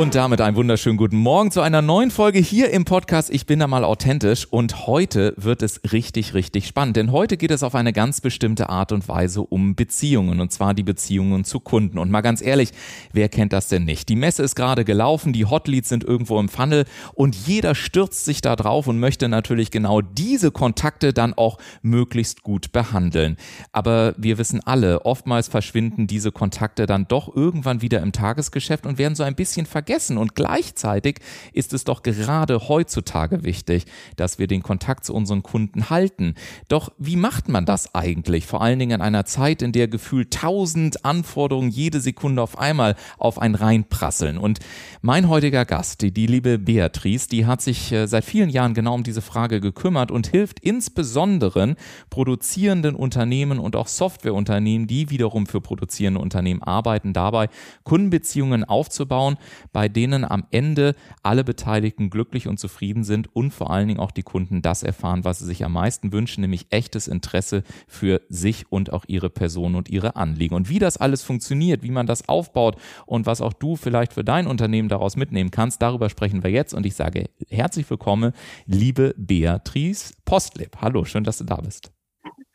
Und damit einen wunderschönen guten Morgen zu einer neuen Folge hier im Podcast Ich bin da mal authentisch und heute wird es richtig, richtig spannend, denn heute geht es auf eine ganz bestimmte Art und Weise um Beziehungen und zwar die Beziehungen zu Kunden. Und mal ganz ehrlich, wer kennt das denn nicht? Die Messe ist gerade gelaufen, die Hotleads sind irgendwo im Funnel und jeder stürzt sich da drauf und möchte natürlich genau diese Kontakte dann auch möglichst gut behandeln. Aber wir wissen alle, oftmals verschwinden diese Kontakte dann doch irgendwann wieder im Tagesgeschäft und werden so ein bisschen vergessen vergessen. Und gleichzeitig ist es doch gerade heutzutage wichtig, dass wir den Kontakt zu unseren Kunden halten. Doch wie macht man das eigentlich? Vor allen Dingen in einer Zeit, in der gefühlt tausend Anforderungen jede Sekunde auf einmal auf einen reinprasseln. Und mein heutiger Gast, die, die liebe Beatrice, die hat sich äh, seit vielen Jahren genau um diese Frage gekümmert und hilft insbesondere produzierenden Unternehmen und auch Softwareunternehmen, die wiederum für produzierende Unternehmen arbeiten, dabei Kundenbeziehungen aufzubauen, bei denen am Ende alle Beteiligten glücklich und zufrieden sind und vor allen Dingen auch die Kunden das erfahren, was sie sich am meisten wünschen, nämlich echtes Interesse für sich und auch ihre Person und ihre Anliegen. Und wie das alles funktioniert, wie man das aufbaut und was auch du vielleicht für dein Unternehmen daraus mitnehmen kannst, darüber sprechen wir jetzt und ich sage herzlich willkommen, liebe Beatrice Postleb. Hallo, schön, dass du da bist.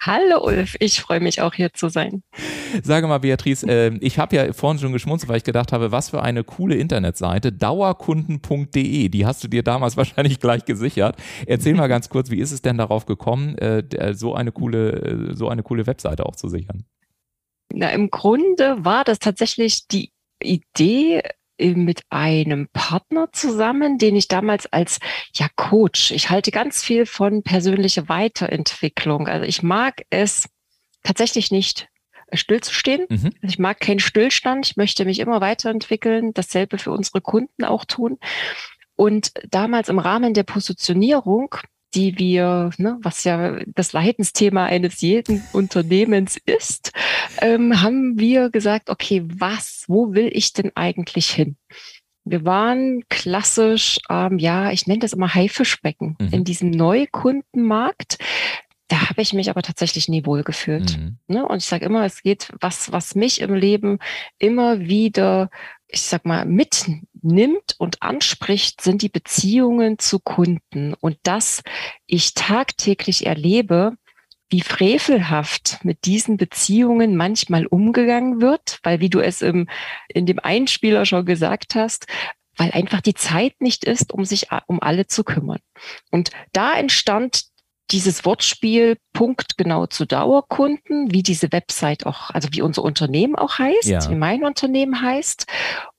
Hallo Ulf, ich freue mich auch hier zu sein. Sage mal, Beatrice, äh, ich habe ja vorhin schon geschmunzelt, weil ich gedacht habe, was für eine coole Internetseite, dauerkunden.de, die hast du dir damals wahrscheinlich gleich gesichert. Erzähl mal ganz kurz, wie ist es denn darauf gekommen, äh, so eine coole, äh, so eine coole Webseite auch zu sichern? Na, im Grunde war das tatsächlich die Idee, äh, mit einem Partner zusammen, den ich damals als ja Coach. Ich halte ganz viel von persönlicher Weiterentwicklung. Also ich mag es tatsächlich nicht stillzustehen. Mhm. Also ich mag keinen Stillstand. Ich möchte mich immer weiterentwickeln. Dasselbe für unsere Kunden auch tun. Und damals im Rahmen der Positionierung die wir, ne, was ja das Leidensthema eines jeden Unternehmens ist, ähm, haben wir gesagt, okay, was, wo will ich denn eigentlich hin? Wir waren klassisch, ähm, ja, ich nenne das immer Haifischbecken mhm. in diesem Neukundenmarkt. Da habe ich mich aber tatsächlich nie wohl gefühlt. Mhm. Ne? Und ich sage immer, es geht, was, was mich im Leben immer wieder, ich sag mal, mitnimmt und anspricht, sind die Beziehungen zu Kunden. Und dass ich tagtäglich erlebe, wie frevelhaft mit diesen Beziehungen manchmal umgegangen wird, weil wie du es im, in dem Einspieler schon gesagt hast, weil einfach die Zeit nicht ist, um sich um alle zu kümmern. Und da entstand dieses Wortspiel Punkt genau zu Dauerkunden, wie diese Website auch, also wie unser Unternehmen auch heißt, ja. wie mein Unternehmen heißt.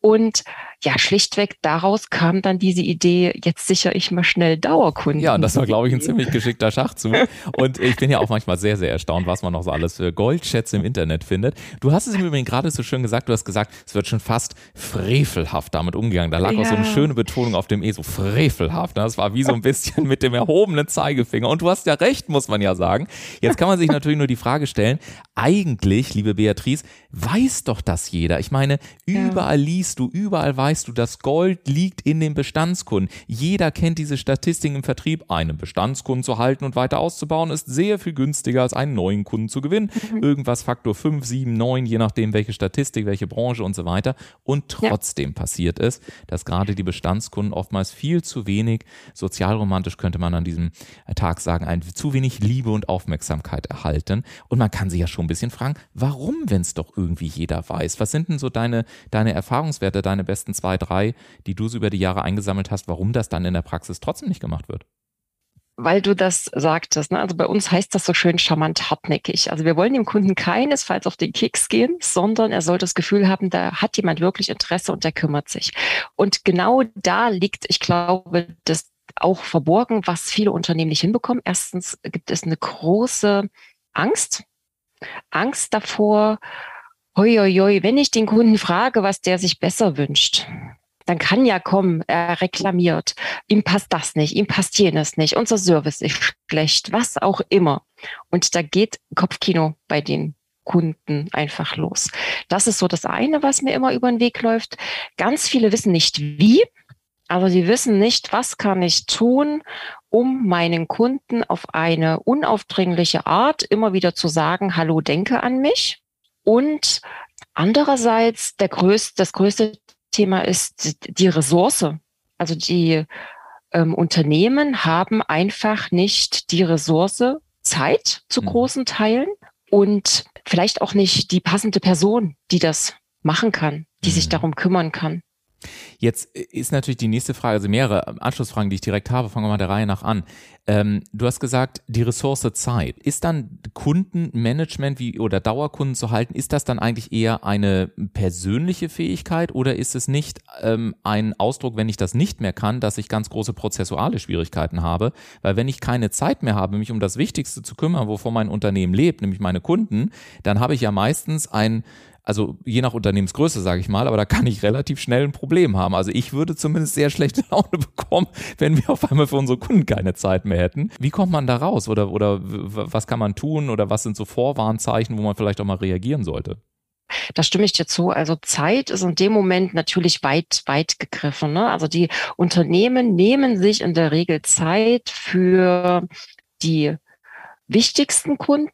Und ja, schlichtweg daraus kam dann diese Idee, jetzt sichere ich mal schnell Dauerkunden. Ja, das war, glaube ich, ein ziemlich geschickter Schachzug. Und ich bin ja auch manchmal sehr, sehr erstaunt, was man noch so alles für Goldschätze im Internet findet. Du hast es im Übrigen gerade so schön gesagt, du hast gesagt, es wird schon fast frevelhaft damit umgegangen. Da lag ja. auch so eine schöne Betonung auf dem E, so frevelhaft. Das war wie so ein bisschen mit dem erhobenen Zeigefinger. Und du hast ja recht, muss man ja sagen. Jetzt kann man sich natürlich nur die Frage stellen, eigentlich, liebe Beatrice, weiß doch das jeder. Ich meine, überall liest du, überall weißt du, das Gold liegt in den Bestandskunden. Jeder kennt diese Statistiken im Vertrieb. Einen Bestandskunden zu halten und weiter auszubauen ist sehr viel günstiger als einen neuen Kunden zu gewinnen. Mhm. Irgendwas Faktor 5, 7, 9, je nachdem welche Statistik, welche Branche und so weiter. Und trotzdem ja. passiert es, dass gerade die Bestandskunden oftmals viel zu wenig, sozialromantisch könnte man an diesem Tag sagen, ein, zu wenig Liebe und Aufmerksamkeit erhalten. Und man kann sich ja schon ein bisschen fragen, warum, wenn es doch irgendwie jeder weiß? Was sind denn so deine, deine Erfahrungswerte, deine besten zwei, drei, die du so über die Jahre eingesammelt hast, warum das dann in der Praxis trotzdem nicht gemacht wird? weil du das sagtest. Ne? Also bei uns heißt das so schön charmant hartnäckig. Also wir wollen dem Kunden keinesfalls auf den Keks gehen, sondern er soll das Gefühl haben, da hat jemand wirklich Interesse und der kümmert sich. Und genau da liegt, ich glaube, das auch verborgen, was viele Unternehmen nicht hinbekommen. Erstens gibt es eine große Angst, Angst davor, hoi, wenn ich den Kunden frage, was der sich besser wünscht, dann kann ja kommen, er reklamiert, ihm passt das nicht, ihm passt jenes nicht, unser Service ist schlecht, was auch immer. Und da geht Kopfkino bei den Kunden einfach los. Das ist so das eine, was mir immer über den Weg läuft. Ganz viele wissen nicht wie, also sie wissen nicht, was kann ich tun, um meinen Kunden auf eine unaufdringliche Art immer wieder zu sagen, hallo, denke an mich. Und andererseits der größte, das größte Thema ist die Ressource. Also die ähm, Unternehmen haben einfach nicht die Ressource Zeit zu mhm. großen Teilen und vielleicht auch nicht die passende Person, die das machen kann, die mhm. sich darum kümmern kann. Jetzt ist natürlich die nächste Frage, also mehrere Anschlussfragen, die ich direkt habe, fangen wir mal der Reihe nach an. Ähm, du hast gesagt, die Ressource Zeit. Ist dann Kundenmanagement wie oder Dauerkunden zu halten, ist das dann eigentlich eher eine persönliche Fähigkeit oder ist es nicht ähm, ein Ausdruck, wenn ich das nicht mehr kann, dass ich ganz große prozessuale Schwierigkeiten habe? Weil wenn ich keine Zeit mehr habe, mich um das Wichtigste zu kümmern, wovon mein Unternehmen lebt, nämlich meine Kunden, dann habe ich ja meistens ein also je nach Unternehmensgröße, sage ich mal, aber da kann ich relativ schnell ein Problem haben. Also ich würde zumindest sehr schlechte Laune bekommen, wenn wir auf einmal für unsere Kunden keine Zeit mehr hätten. Wie kommt man da raus oder, oder was kann man tun oder was sind so Vorwarnzeichen, wo man vielleicht auch mal reagieren sollte? Da stimme ich dir zu. Also Zeit ist in dem Moment natürlich weit, weit gegriffen. Ne? Also die Unternehmen nehmen sich in der Regel Zeit für die wichtigsten Kunden,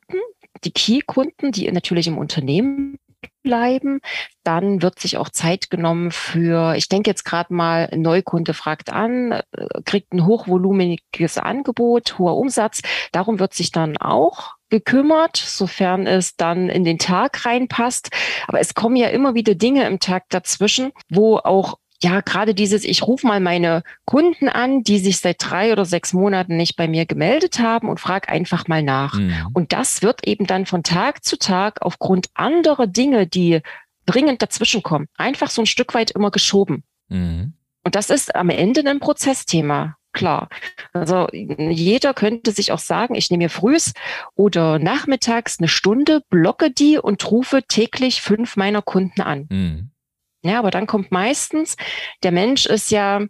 die Key-Kunden, die natürlich im Unternehmen bleiben. Dann wird sich auch Zeit genommen für, ich denke jetzt gerade mal, Neukunde fragt an, äh, kriegt ein hochvolumiges Angebot, hoher Umsatz. Darum wird sich dann auch gekümmert, sofern es dann in den Tag reinpasst. Aber es kommen ja immer wieder Dinge im Tag dazwischen, wo auch ja, gerade dieses, ich rufe mal meine Kunden an, die sich seit drei oder sechs Monaten nicht bei mir gemeldet haben und frage einfach mal nach. Mhm. Und das wird eben dann von Tag zu Tag aufgrund anderer Dinge, die dringend dazwischenkommen, einfach so ein Stück weit immer geschoben. Mhm. Und das ist am Ende ein Prozessthema. Klar. Also jeder könnte sich auch sagen, ich nehme mir frühs oder nachmittags eine Stunde, blocke die und rufe täglich fünf meiner Kunden an. Mhm. Ja, aber dann kommt meistens, der Mensch ist ja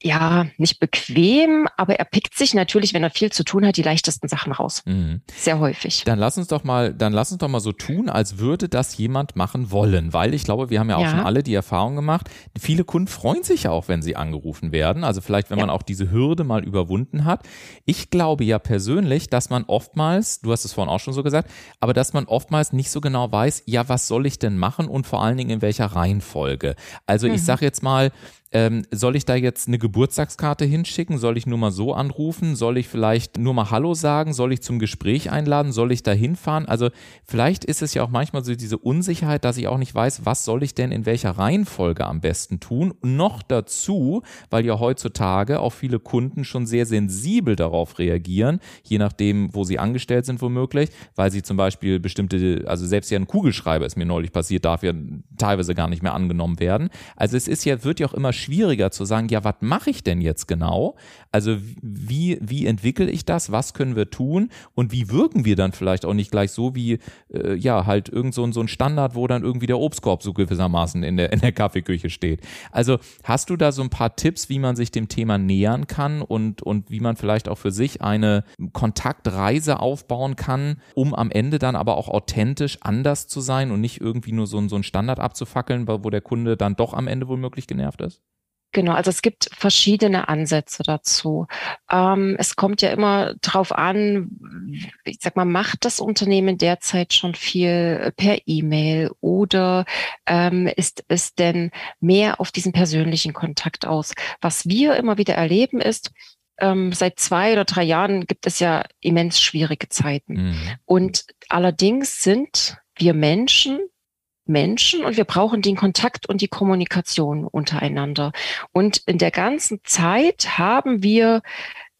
ja, nicht bequem, aber er pickt sich natürlich, wenn er viel zu tun hat, die leichtesten Sachen raus. Mhm. Sehr häufig. Dann lass uns doch mal, dann lass uns doch mal so tun, als würde das jemand machen wollen, weil ich glaube, wir haben ja auch ja. schon alle die Erfahrung gemacht. Viele Kunden freuen sich ja auch, wenn sie angerufen werden. Also vielleicht, wenn ja. man auch diese Hürde mal überwunden hat. Ich glaube ja persönlich, dass man oftmals, du hast es vorhin auch schon so gesagt, aber dass man oftmals nicht so genau weiß, ja, was soll ich denn machen und vor allen Dingen in welcher Reihenfolge. Also mhm. ich sage jetzt mal, ähm, soll ich da jetzt eine Geburtstagskarte hinschicken? Soll ich nur mal so anrufen? Soll ich vielleicht nur mal Hallo sagen? Soll ich zum Gespräch einladen? Soll ich da hinfahren? Also vielleicht ist es ja auch manchmal so diese Unsicherheit, dass ich auch nicht weiß, was soll ich denn in welcher Reihenfolge am besten tun? noch dazu, weil ja heutzutage auch viele Kunden schon sehr sensibel darauf reagieren, je nachdem, wo sie angestellt sind womöglich, weil sie zum Beispiel bestimmte, also selbst ja ein Kugelschreiber ist mir neulich passiert, darf ja teilweise gar nicht mehr angenommen werden. Also es ist ja, wird ja auch immer schwieriger zu sagen, ja, was mache ich denn jetzt genau? Also wie, wie entwickle ich das? Was können wir tun? Und wie wirken wir dann vielleicht auch nicht gleich so wie, äh, ja, halt irgend so, so ein Standard, wo dann irgendwie der Obstkorb so gewissermaßen in der, in der Kaffeeküche steht. Also hast du da so ein paar Tipps, wie man sich dem Thema nähern kann und, und wie man vielleicht auch für sich eine Kontaktreise aufbauen kann, um am Ende dann aber auch authentisch anders zu sein und nicht irgendwie nur so, so ein Standard abzufackeln, wo der Kunde dann doch am Ende womöglich genervt ist? Genau, also es gibt verschiedene Ansätze dazu. Ähm, es kommt ja immer drauf an, ich sag mal, macht das Unternehmen derzeit schon viel per E-Mail oder ähm, ist es denn mehr auf diesen persönlichen Kontakt aus? Was wir immer wieder erleben ist, ähm, seit zwei oder drei Jahren gibt es ja immens schwierige Zeiten. Mhm. Und allerdings sind wir Menschen Menschen und wir brauchen den Kontakt und die Kommunikation untereinander. Und in der ganzen Zeit haben wir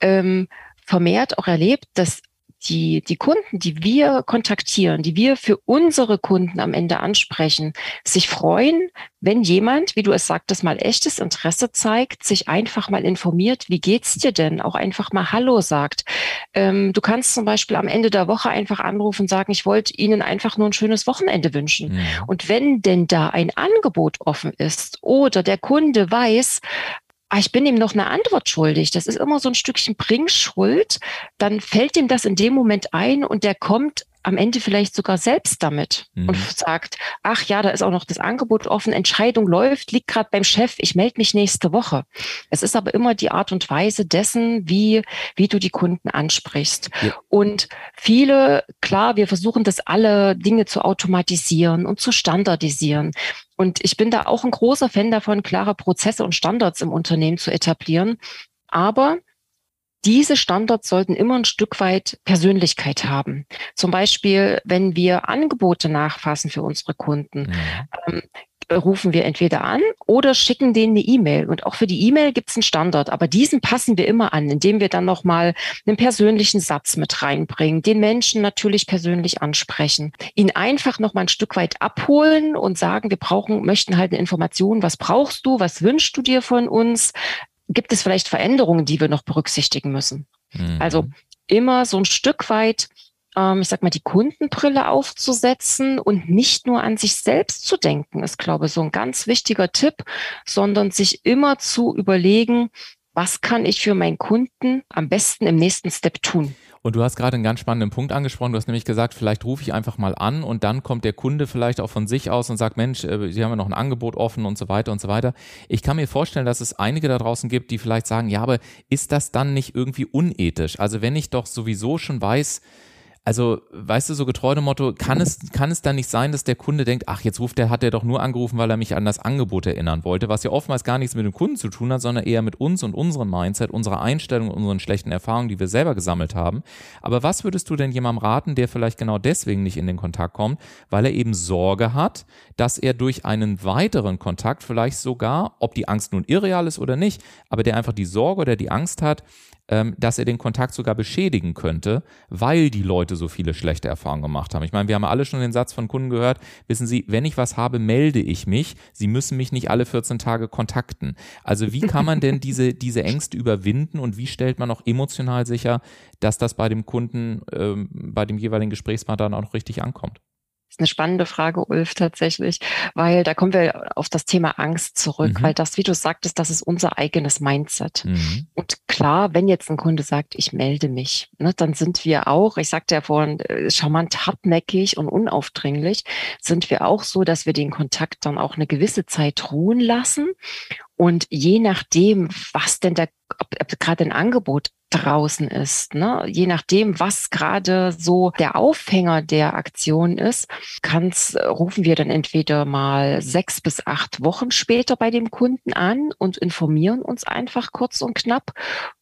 ähm, vermehrt auch erlebt, dass die, die Kunden, die wir kontaktieren, die wir für unsere Kunden am Ende ansprechen, sich freuen, wenn jemand, wie du es sagtest, mal echtes Interesse zeigt, sich einfach mal informiert, wie geht's dir denn? Auch einfach mal Hallo sagt. Ähm, du kannst zum Beispiel am Ende der Woche einfach anrufen und sagen, ich wollte Ihnen einfach nur ein schönes Wochenende wünschen. Ja. Und wenn denn da ein Angebot offen ist oder der Kunde weiß, ah, ich bin ihm noch eine Antwort schuldig. Das ist immer so ein Stückchen Bringschuld. Dann fällt ihm das in dem Moment ein und der kommt am Ende vielleicht sogar selbst damit mhm. und sagt, ach ja, da ist auch noch das Angebot offen, Entscheidung läuft, liegt gerade beim Chef, ich melde mich nächste Woche. Es ist aber immer die Art und Weise dessen, wie, wie du die Kunden ansprichst. Ja. Und viele, klar, wir versuchen das alle Dinge zu automatisieren und zu standardisieren. Und ich bin da auch ein großer Fan davon, klare Prozesse und Standards im Unternehmen zu etablieren. Aber diese Standards sollten immer ein Stück weit Persönlichkeit haben. Zum Beispiel, wenn wir Angebote nachfassen für unsere Kunden, mhm. ähm, rufen wir entweder an oder schicken denen eine E-Mail. Und auch für die E-Mail gibt es einen Standard, aber diesen passen wir immer an, indem wir dann nochmal einen persönlichen Satz mit reinbringen, den Menschen natürlich persönlich ansprechen, ihn einfach nochmal ein Stück weit abholen und sagen, wir brauchen, möchten halt eine Information, was brauchst du, was wünschst du dir von uns, gibt es vielleicht Veränderungen, die wir noch berücksichtigen müssen. Mhm. Also immer so ein Stück weit, ähm, ich sag mal, die Kundenbrille aufzusetzen und nicht nur an sich selbst zu denken, ist, glaube ich, so ein ganz wichtiger Tipp, sondern sich immer zu überlegen, was kann ich für meinen Kunden am besten im nächsten Step tun. Und du hast gerade einen ganz spannenden Punkt angesprochen. Du hast nämlich gesagt, vielleicht rufe ich einfach mal an und dann kommt der Kunde vielleicht auch von sich aus und sagt, Mensch, äh, Sie haben ja noch ein Angebot offen und so weiter und so weiter. Ich kann mir vorstellen, dass es einige da draußen gibt, die vielleicht sagen, ja, aber ist das dann nicht irgendwie unethisch? Also wenn ich doch sowieso schon weiß, also, weißt du, so getreu dem Motto, kann es, kann es dann nicht sein, dass der Kunde denkt, ach, jetzt ruft der, hat der doch nur angerufen, weil er mich an das Angebot erinnern wollte, was ja oftmals gar nichts mit dem Kunden zu tun hat, sondern eher mit uns und unserem Mindset, unserer Einstellung, unseren schlechten Erfahrungen, die wir selber gesammelt haben. Aber was würdest du denn jemandem raten, der vielleicht genau deswegen nicht in den Kontakt kommt, weil er eben Sorge hat, dass er durch einen weiteren Kontakt vielleicht sogar, ob die Angst nun irreal ist oder nicht, aber der einfach die Sorge oder die Angst hat, ähm, dass er den Kontakt sogar beschädigen könnte, weil die Leute so viele schlechte Erfahrungen gemacht haben. Ich meine, wir haben alle schon den Satz von Kunden gehört, wissen Sie, wenn ich was habe, melde ich mich. Sie müssen mich nicht alle 14 Tage kontakten. Also wie kann man denn diese, diese Ängste überwinden und wie stellt man auch emotional sicher, dass das bei dem Kunden, ähm, bei dem jeweiligen Gesprächspartner auch noch richtig ankommt? Ist eine spannende Frage, Ulf, tatsächlich, weil da kommen wir auf das Thema Angst zurück, mhm. weil das, wie du sagtest, das ist unser eigenes Mindset. Mhm. Und klar, wenn jetzt ein Kunde sagt, ich melde mich, ne, dann sind wir auch, ich sagte ja vorhin, äh, charmant hartnäckig und unaufdringlich, sind wir auch so, dass wir den Kontakt dann auch eine gewisse Zeit ruhen lassen und je nachdem, was denn da, ob, ob gerade ein Angebot draußen ist. Ne? Je nachdem, was gerade so der Aufhänger der Aktion ist, kann's, rufen wir dann entweder mal sechs bis acht Wochen später bei dem Kunden an und informieren uns einfach kurz und knapp.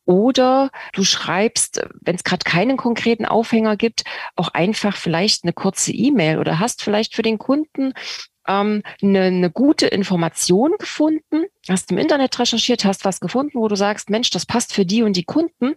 Oder du schreibst, wenn es gerade keinen konkreten Aufhänger gibt, auch einfach vielleicht eine kurze E-Mail oder hast vielleicht für den Kunden ähm, eine, eine gute Information gefunden, hast im Internet recherchiert, hast was gefunden, wo du sagst, Mensch, das passt für die und die Kunden.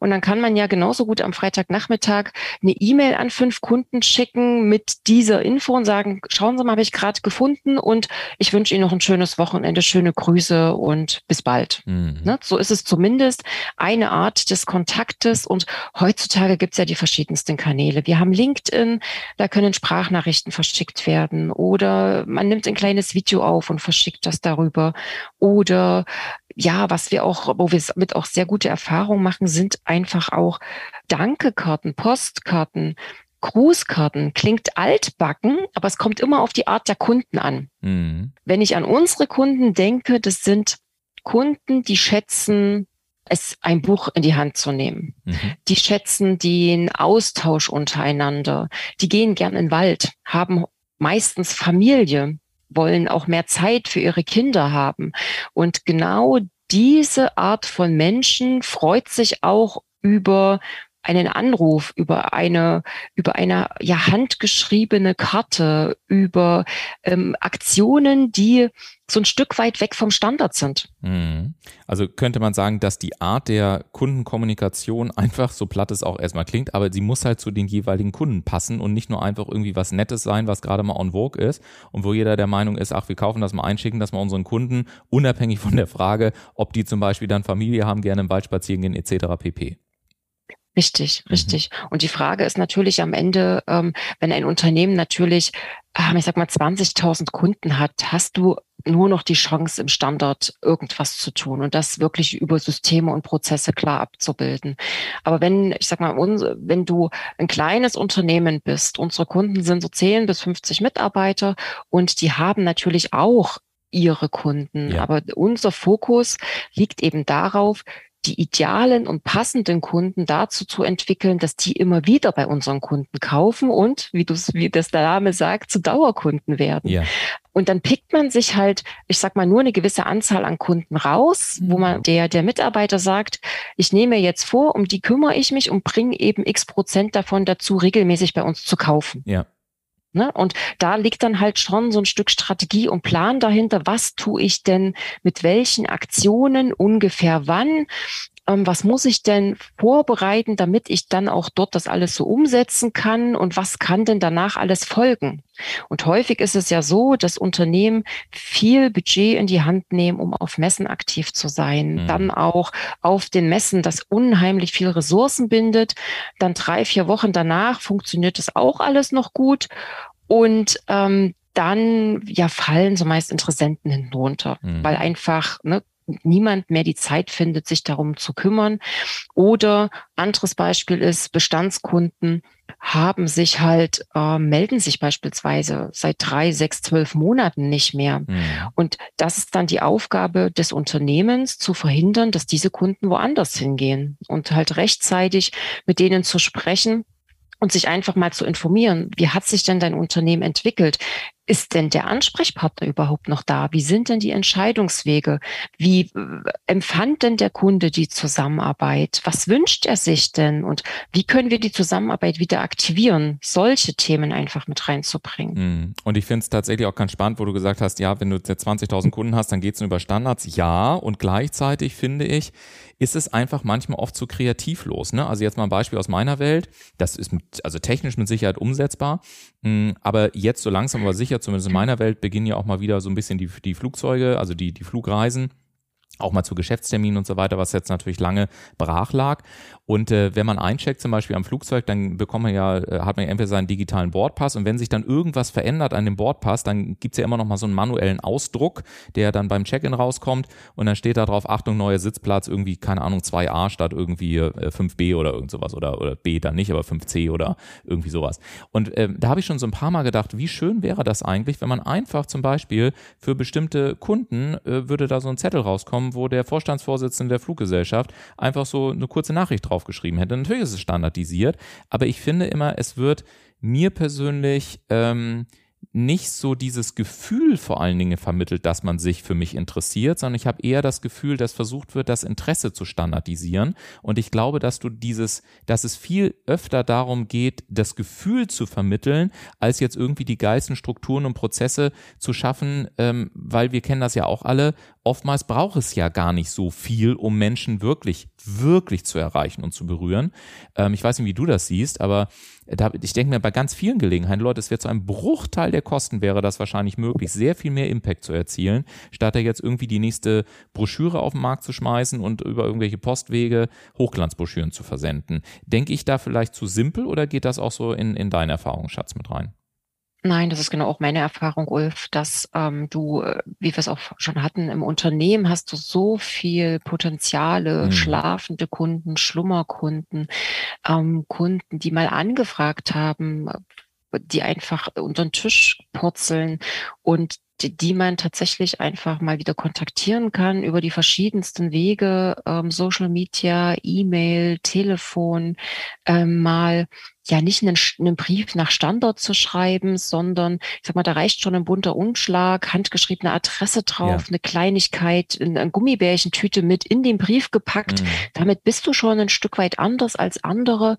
Und dann kann man ja genauso gut am Freitagnachmittag eine E-Mail an fünf Kunden schicken mit dieser Info und sagen, schauen Sie mal, habe ich gerade gefunden und ich wünsche Ihnen noch ein schönes Wochenende, schöne Grüße und bis bald. Mhm. Ne? So ist es zumindest eine Art des Kontaktes und heutzutage gibt es ja die verschiedensten Kanäle. Wir haben LinkedIn, da können Sprachnachrichten verschickt werden oder man nimmt ein kleines Video auf und verschickt das darüber oder ja, was wir auch, wo wir mit auch sehr gute Erfahrungen machen, sind einfach auch Dankekarten, Postkarten, Grußkarten. Klingt altbacken, aber es kommt immer auf die Art der Kunden an. Mhm. Wenn ich an unsere Kunden denke, das sind Kunden, die schätzen es ein Buch in die Hand zu nehmen. Mhm. Die schätzen den Austausch untereinander. Die gehen gern in den Wald, haben meistens Familie, wollen auch mehr Zeit für ihre Kinder haben. Und genau diese Art von Menschen freut sich auch über einen Anruf, über eine, über eine ja, handgeschriebene Karte, über ähm, Aktionen, die so ein Stück weit weg vom Standard sind. Mhm. Also könnte man sagen, dass die Art der Kundenkommunikation einfach, so platt es auch erstmal klingt, aber sie muss halt zu den jeweiligen Kunden passen und nicht nur einfach irgendwie was Nettes sein, was gerade mal on vogue ist und wo jeder der Meinung ist, ach, wir kaufen das mal einschicken, dass wir unseren Kunden, unabhängig von der Frage, ob die zum Beispiel dann Familie haben, gerne im Wald spazieren gehen, etc. pp. Richtig, richtig. Mhm. Und die Frage ist natürlich am Ende, ähm, wenn ein Unternehmen natürlich, ähm, ich sag mal, 20.000 Kunden hat, hast du nur noch die Chance, im Standard irgendwas zu tun und das wirklich über Systeme und Prozesse klar abzubilden. Aber wenn, ich sag mal, wenn du ein kleines Unternehmen bist, unsere Kunden sind so 10 bis 50 Mitarbeiter und die haben natürlich auch ihre Kunden. Ja. Aber unser Fokus liegt eben darauf, die idealen und passenden Kunden dazu zu entwickeln, dass die immer wieder bei unseren Kunden kaufen und, wie du wie das der Name sagt, zu Dauerkunden werden. Ja. Und dann pickt man sich halt, ich sag mal, nur eine gewisse Anzahl an Kunden raus, wo man mhm. der, der Mitarbeiter sagt, ich nehme jetzt vor, um die kümmere ich mich und bringe eben x Prozent davon dazu, regelmäßig bei uns zu kaufen. Ja. Ne? Und da liegt dann halt schon so ein Stück Strategie und Plan dahinter. Was tue ich denn mit welchen Aktionen ungefähr wann? Ähm, was muss ich denn vorbereiten, damit ich dann auch dort das alles so umsetzen kann? Und was kann denn danach alles folgen? Und häufig ist es ja so, dass Unternehmen viel Budget in die Hand nehmen, um auf Messen aktiv zu sein. Mhm. Dann auch auf den Messen, das unheimlich viel Ressourcen bindet. Dann drei, vier Wochen danach funktioniert das auch alles noch gut. Und ähm, dann ja fallen so meist Interessenten hinten runter, mhm. weil einfach ne, niemand mehr die Zeit findet, sich darum zu kümmern. Oder anderes Beispiel ist, Bestandskunden haben sich halt, äh, melden sich beispielsweise seit drei, sechs, zwölf Monaten nicht mehr. Mhm. Und das ist dann die Aufgabe des Unternehmens, zu verhindern, dass diese Kunden woanders hingehen und halt rechtzeitig mit denen zu sprechen, und sich einfach mal zu informieren, wie hat sich denn dein Unternehmen entwickelt? Ist denn der Ansprechpartner überhaupt noch da? Wie sind denn die Entscheidungswege? Wie äh, empfand denn der Kunde die Zusammenarbeit? Was wünscht er sich denn? Und wie können wir die Zusammenarbeit wieder aktivieren? Solche Themen einfach mit reinzubringen. Mhm. Und ich finde es tatsächlich auch ganz spannend, wo du gesagt hast, ja, wenn du jetzt 20.000 Kunden hast, dann geht es nur über Standards. Ja, und gleichzeitig finde ich, ist es einfach manchmal oft zu kreativlos. Ne? Also jetzt mal ein Beispiel aus meiner Welt. Das ist mit, also technisch mit Sicherheit umsetzbar. Mm, aber jetzt so langsam aber sicher, zumindest in meiner Welt, beginnen ja auch mal wieder so ein bisschen die, die Flugzeuge, also die, die Flugreisen auch mal zu Geschäftsterminen und so weiter, was jetzt natürlich lange brach lag. Und äh, wenn man eincheckt, zum Beispiel am Flugzeug, dann bekommt man ja, äh, hat man ja entweder seinen digitalen Bordpass und wenn sich dann irgendwas verändert an dem Bordpass, dann gibt's ja immer noch mal so einen manuellen Ausdruck, der dann beim Check-in rauskommt und dann steht da drauf, Achtung, neuer Sitzplatz, irgendwie, keine Ahnung, 2a statt irgendwie äh, 5b oder irgend sowas oder, oder b dann nicht, aber 5c oder irgendwie sowas. Und äh, da habe ich schon so ein paar Mal gedacht, wie schön wäre das eigentlich, wenn man einfach zum Beispiel für bestimmte Kunden äh, würde da so ein Zettel rauskommen, wo der Vorstandsvorsitzende der Fluggesellschaft einfach so eine kurze Nachricht draufgeschrieben hätte. Natürlich ist es standardisiert, aber ich finde immer, es wird mir persönlich ähm, nicht so dieses Gefühl vor allen Dingen vermittelt, dass man sich für mich interessiert, sondern ich habe eher das Gefühl, dass versucht wird, das Interesse zu standardisieren. Und ich glaube, dass du dieses, dass es viel öfter darum geht, das Gefühl zu vermitteln, als jetzt irgendwie die geilsten Strukturen und Prozesse zu schaffen, ähm, weil wir kennen das ja auch alle. Oftmals braucht es ja gar nicht so viel, um Menschen wirklich, wirklich zu erreichen und zu berühren. Ähm, ich weiß nicht, wie du das siehst, aber da, ich denke mir bei ganz vielen Gelegenheiten, Leute, es wäre zu einem Bruchteil der Kosten wäre das wahrscheinlich möglich, sehr viel mehr Impact zu erzielen, statt da jetzt irgendwie die nächste Broschüre auf den Markt zu schmeißen und über irgendwelche Postwege Hochglanzbroschüren zu versenden. Denke ich da vielleicht zu simpel oder geht das auch so in, in deinen Erfahrungsschatz mit rein? Nein, das ist genau auch meine Erfahrung, Ulf, dass ähm, du, äh, wie wir es auch schon hatten, im Unternehmen hast du so viel Potenziale, mhm. schlafende Kunden, Schlummerkunden, ähm, Kunden, die mal angefragt haben, die einfach unter den Tisch purzeln und die man tatsächlich einfach mal wieder kontaktieren kann über die verschiedensten Wege, ähm, Social Media, E-Mail, Telefon, ähm, mal ja nicht einen, einen, Brief nach Standard zu schreiben, sondern ich sag mal, da reicht schon ein bunter Umschlag, handgeschriebene Adresse drauf, ja. eine Kleinigkeit, eine Gummibärchentüte mit in den Brief gepackt. Mhm. Damit bist du schon ein Stück weit anders als andere.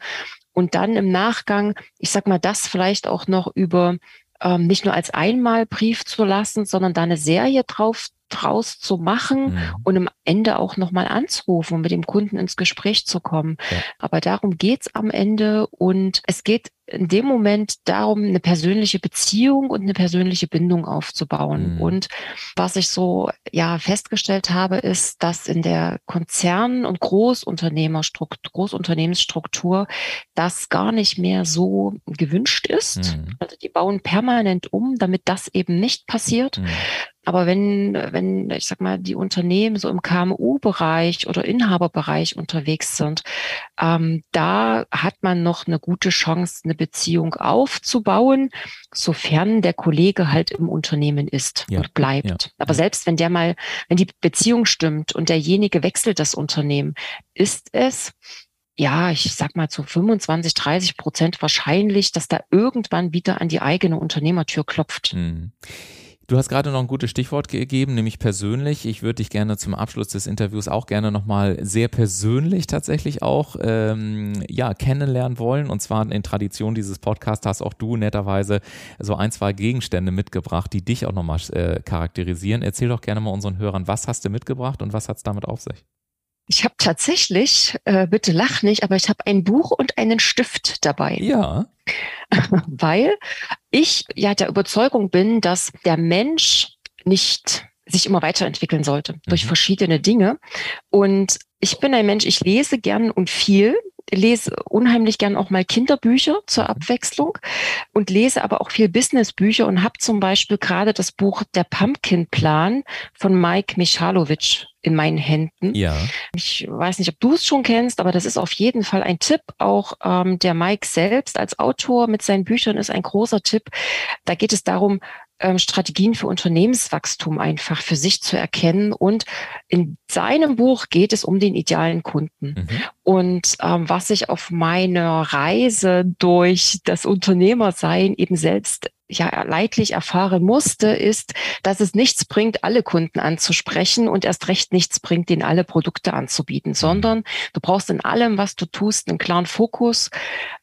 Und dann im Nachgang, ich sag mal, das vielleicht auch noch über ähm, nicht nur als Einmalbrief zu lassen, sondern da eine Serie drauf draus zu machen mhm. und am Ende auch nochmal anzurufen und mit dem Kunden ins Gespräch zu kommen. Ja. Aber darum geht's am Ende und es geht in dem Moment darum, eine persönliche Beziehung und eine persönliche Bindung aufzubauen. Mhm. Und was ich so ja festgestellt habe, ist, dass in der Konzern- und Großunternehmerstruktur, Großunternehmensstruktur das gar nicht mehr so gewünscht ist. Mhm. Also die bauen permanent um, damit das eben nicht passiert. Mhm. Aber wenn, wenn, ich sag mal, die Unternehmen so im KMU-Bereich oder Inhaberbereich unterwegs sind, ähm, da hat man noch eine gute Chance, eine Beziehung aufzubauen, sofern der Kollege halt im Unternehmen ist ja, und bleibt. Ja, Aber ja. selbst wenn der mal, wenn die Beziehung stimmt und derjenige wechselt das Unternehmen, ist es ja, ich sag mal zu 25, 30 Prozent wahrscheinlich, dass da irgendwann wieder an die eigene Unternehmertür klopft. Mhm. Du hast gerade noch ein gutes Stichwort gegeben, nämlich persönlich. Ich würde dich gerne zum Abschluss des Interviews auch gerne nochmal sehr persönlich tatsächlich auch ähm, ja, kennenlernen wollen. Und zwar in Tradition dieses Podcasts hast auch du netterweise so ein, zwei Gegenstände mitgebracht, die dich auch nochmal äh, charakterisieren. Erzähl doch gerne mal unseren Hörern, was hast du mitgebracht und was hat es damit auf sich? Ich habe tatsächlich, äh, bitte lach nicht, aber ich habe ein Buch und einen Stift dabei. Ja. Weil ich ja der Überzeugung bin, dass der Mensch nicht sich immer weiterentwickeln sollte durch mhm. verschiedene Dinge. Und ich bin ein Mensch, ich lese gern und viel lese unheimlich gern auch mal Kinderbücher zur mhm. Abwechslung und lese aber auch viel Businessbücher und habe zum Beispiel gerade das Buch Der Pumpkin Plan von Mike Michalowitsch in meinen Händen. Ja. Ich weiß nicht, ob du es schon kennst, aber das ist auf jeden Fall ein Tipp. Auch ähm, der Mike selbst als Autor mit seinen Büchern ist ein großer Tipp. Da geht es darum, ähm, Strategien für Unternehmenswachstum einfach für sich zu erkennen. Und in seinem Buch geht es um den idealen Kunden. Mhm. Und ähm, was ich auf meiner Reise durch das Unternehmersein eben selbst ja leidlich erfahren musste, ist, dass es nichts bringt, alle Kunden anzusprechen und erst recht nichts bringt, denen alle Produkte anzubieten, sondern du brauchst in allem, was du tust, einen klaren Fokus.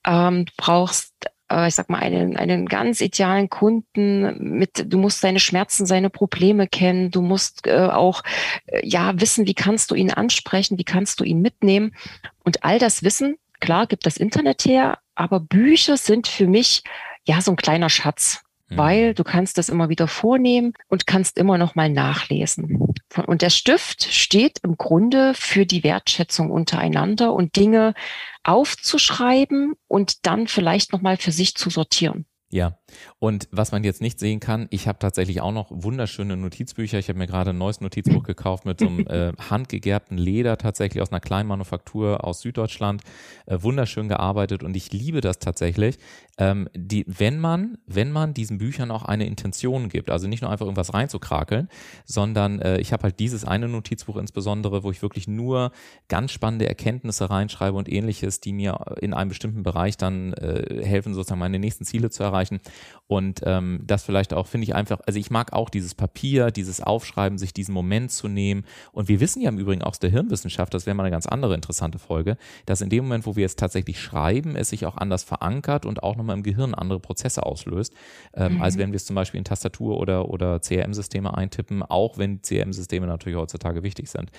Ähm, du brauchst äh, ich sag mal, einen, einen ganz idealen Kunden mit, du musst seine Schmerzen, seine Probleme kennen, du musst äh, auch, äh, ja, wissen, wie kannst du ihn ansprechen, wie kannst du ihn mitnehmen. Und all das Wissen, klar, gibt das Internet her, aber Bücher sind für mich, ja, so ein kleiner Schatz mhm. weil du kannst das immer wieder vornehmen und kannst immer noch mal nachlesen. Und der Stift steht im Grunde für die Wertschätzung untereinander und Dinge aufzuschreiben und dann vielleicht noch mal für sich zu sortieren. Ja, und was man jetzt nicht sehen kann, ich habe tatsächlich auch noch wunderschöne Notizbücher. Ich habe mir gerade ein neues Notizbuch gekauft mit so einem äh, handgegerbten Leder, tatsächlich aus einer kleinen Manufaktur aus Süddeutschland. Äh, wunderschön gearbeitet und ich liebe das tatsächlich. Ähm, die, wenn man, wenn man diesen Büchern auch eine Intention gibt, also nicht nur einfach irgendwas reinzukrakeln, sondern äh, ich habe halt dieses eine Notizbuch insbesondere, wo ich wirklich nur ganz spannende Erkenntnisse reinschreibe und ähnliches, die mir in einem bestimmten Bereich dann äh, helfen, sozusagen meine nächsten Ziele zu erreichen erreichen. Und ähm, das vielleicht auch, finde ich einfach, also ich mag auch dieses Papier, dieses Aufschreiben, sich diesen Moment zu nehmen. Und wir wissen ja im Übrigen aus der Hirnwissenschaft, das wäre mal eine ganz andere interessante Folge, dass in dem Moment, wo wir es tatsächlich schreiben, es sich auch anders verankert und auch nochmal im Gehirn andere Prozesse auslöst, ähm, mhm. als wenn wir es zum Beispiel in Tastatur oder, oder CRM-Systeme eintippen, auch wenn CRM-Systeme natürlich heutzutage wichtig sind.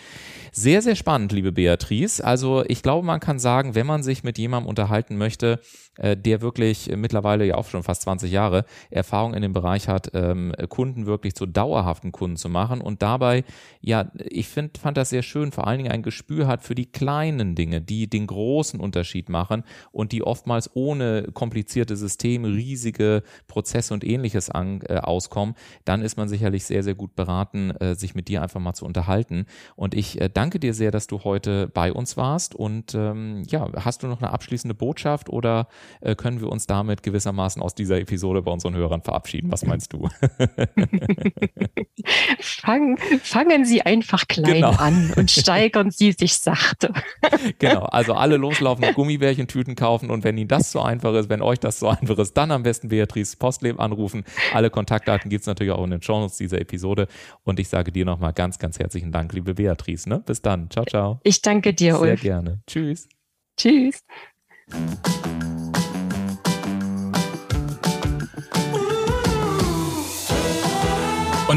Sehr, sehr spannend, liebe Beatrice. Also ich glaube, man kann sagen, wenn man sich mit jemandem unterhalten möchte, der wirklich mittlerweile ja auch schon fast 20 Jahre Erfahrung in dem Bereich hat, ähm, Kunden wirklich zu dauerhaften Kunden zu machen und dabei, ja, ich find, fand das sehr schön, vor allen Dingen ein Gespür hat für die kleinen Dinge, die den großen Unterschied machen und die oftmals ohne komplizierte Systeme, riesige Prozesse und ähnliches an, äh, auskommen, dann ist man sicherlich sehr, sehr gut beraten, äh, sich mit dir einfach mal zu unterhalten. Und ich äh, danke dir sehr, dass du heute bei uns warst und ähm, ja, hast du noch eine abschließende Botschaft oder äh, können wir uns damit gewissermaßen aus dieser Episode bei unseren Hörern verabschieden. Was meinst du? Fang, fangen Sie einfach klein genau. an und steigern Sie sich sachte. genau, also alle loslaufen und Gummibärchentüten kaufen und wenn Ihnen das so einfach ist, wenn euch das so einfach ist, dann am besten Beatrice Postleben anrufen. Alle Kontaktdaten gibt es natürlich auch in den Shownotes dieser Episode und ich sage dir nochmal ganz, ganz herzlichen Dank, liebe Beatrice. Ne? Bis dann. Ciao, ciao. Ich danke dir, Ulf. Sehr gerne. Tschüss. Tschüss.